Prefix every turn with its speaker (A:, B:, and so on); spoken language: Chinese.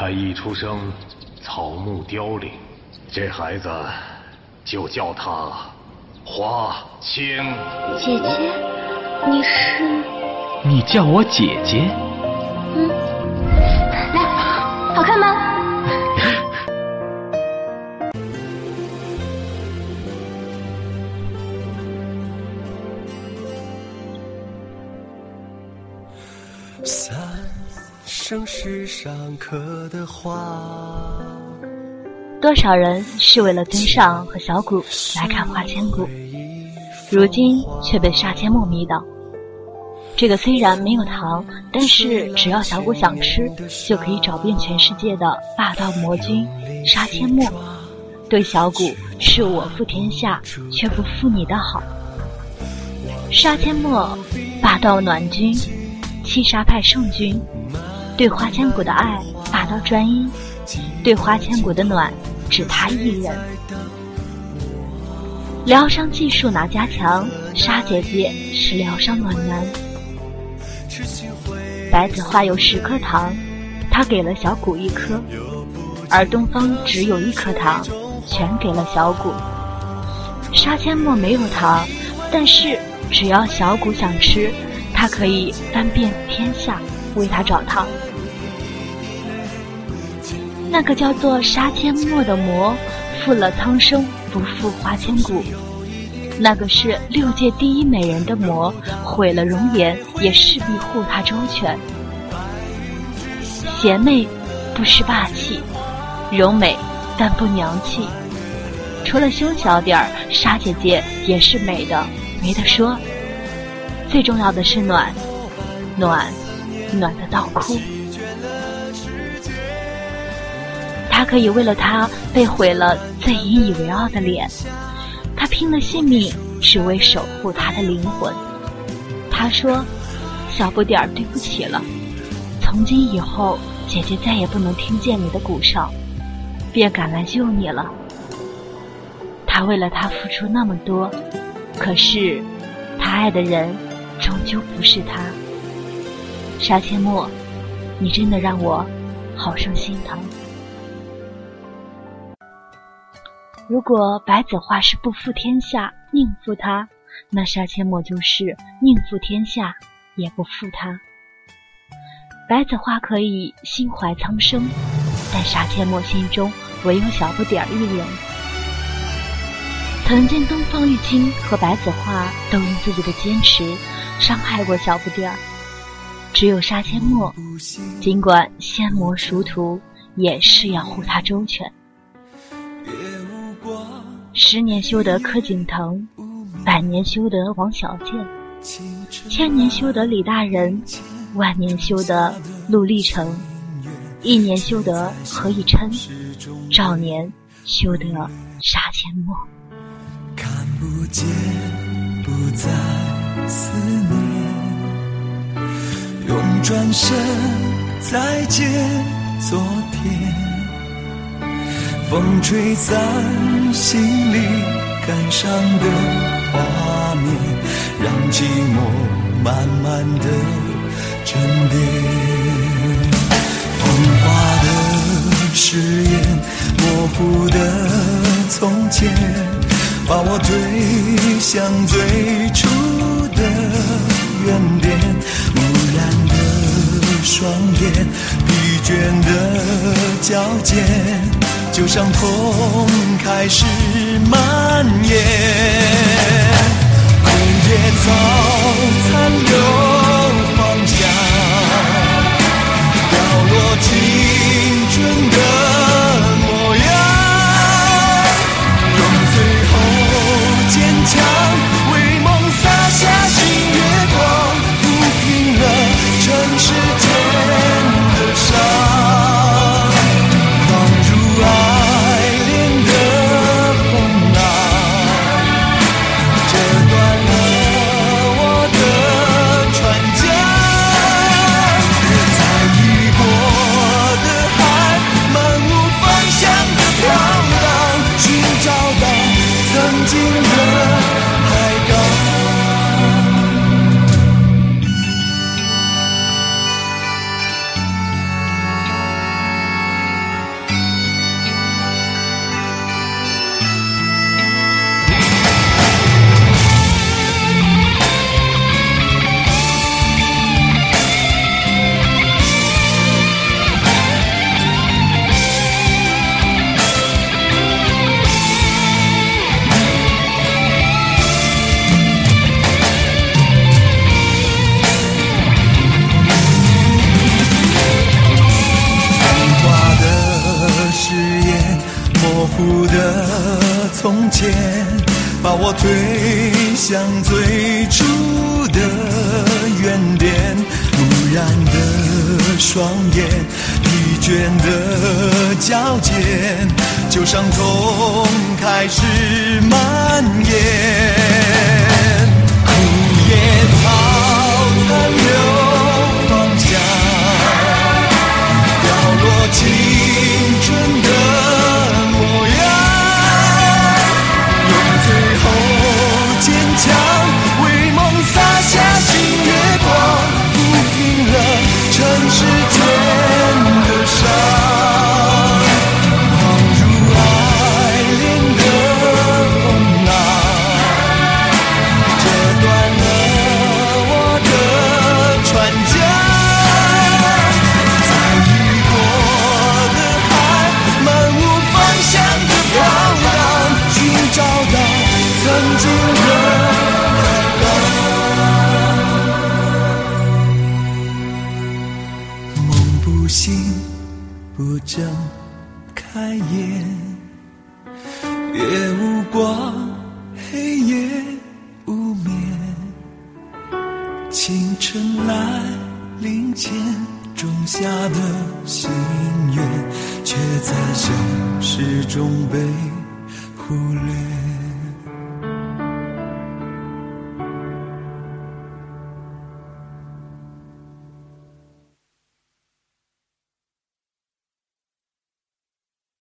A: 他一出生，草木凋零，这孩子就叫他花千骨。
B: 姐姐，你是？
C: 你叫我姐姐。
B: 嗯，来，好看吗？
D: 三生是上刻的花。
E: 多少人是为了尊上和小谷来看花千骨，如今却被杀阡陌迷倒。这个虽然没有糖，但是只要小谷想吃，就可以找遍全世界的霸道魔君杀阡陌，对小谷是我负天下却不负你的好。杀阡陌霸道暖君。七杀派圣君对花千骨的爱霸道专一，对花千骨的暖只他一人。疗伤技术哪家强？沙姐姐是疗伤暖男。白子画有十颗糖，他给了小谷一颗，而东方只有一颗糖，全给了小谷。杀阡陌没有糖，但是只要小谷想吃。他可以翻遍天下为他找糖。那个叫做杀阡陌的魔，负了苍生不负花千骨。那个是六界第一美人的魔，毁了容颜也势必护她周全。邪魅不失霸气，柔美但不娘气。除了胸小点儿，沙姐姐也是美的，没得说。最重要的是暖，暖，暖的到哭。他可以为了他被毁了最引以为傲的脸，他拼了性命只为守护他的灵魂。他说：“小不点儿，对不起了，从今以后，姐姐再也不能听见你的鼓哨，便赶来救你了。”他为了他付出那么多，可是他爱的人。终究不是他，杀阡陌，你真的让我好生心疼。如果白子画是不负天下，宁负他，那杀阡陌就是宁负天下，也不负他。白子画可以心怀苍生，但杀阡陌心中唯有小不点儿一人。曾经东方玉清和白子画都因自己的坚持。伤害过小不点儿，只有杀阡陌，尽管仙魔殊途，也是要护他周全。十年修得柯景腾，百年修得王小贱，千年修得李大人，万年修得陆励成，一年修得何以琛，少年修得杀阡陌。
D: 看不见，不再。思念，用转身再见昨天。风吹散心里感伤的画面，让寂寞慢慢的沉淀。风化的誓言，模糊的从前，把我推向最初。的原点，木然的双眼，疲倦的脚尖，就像痛开始蔓延。糊的从前，把我推向最初的原点。不然的双眼，疲倦的脚尖，旧伤痛开始蔓延。心不，睁开眼，夜无光，黑夜无眠。清晨来临前种下的心愿，却在消失中被忽略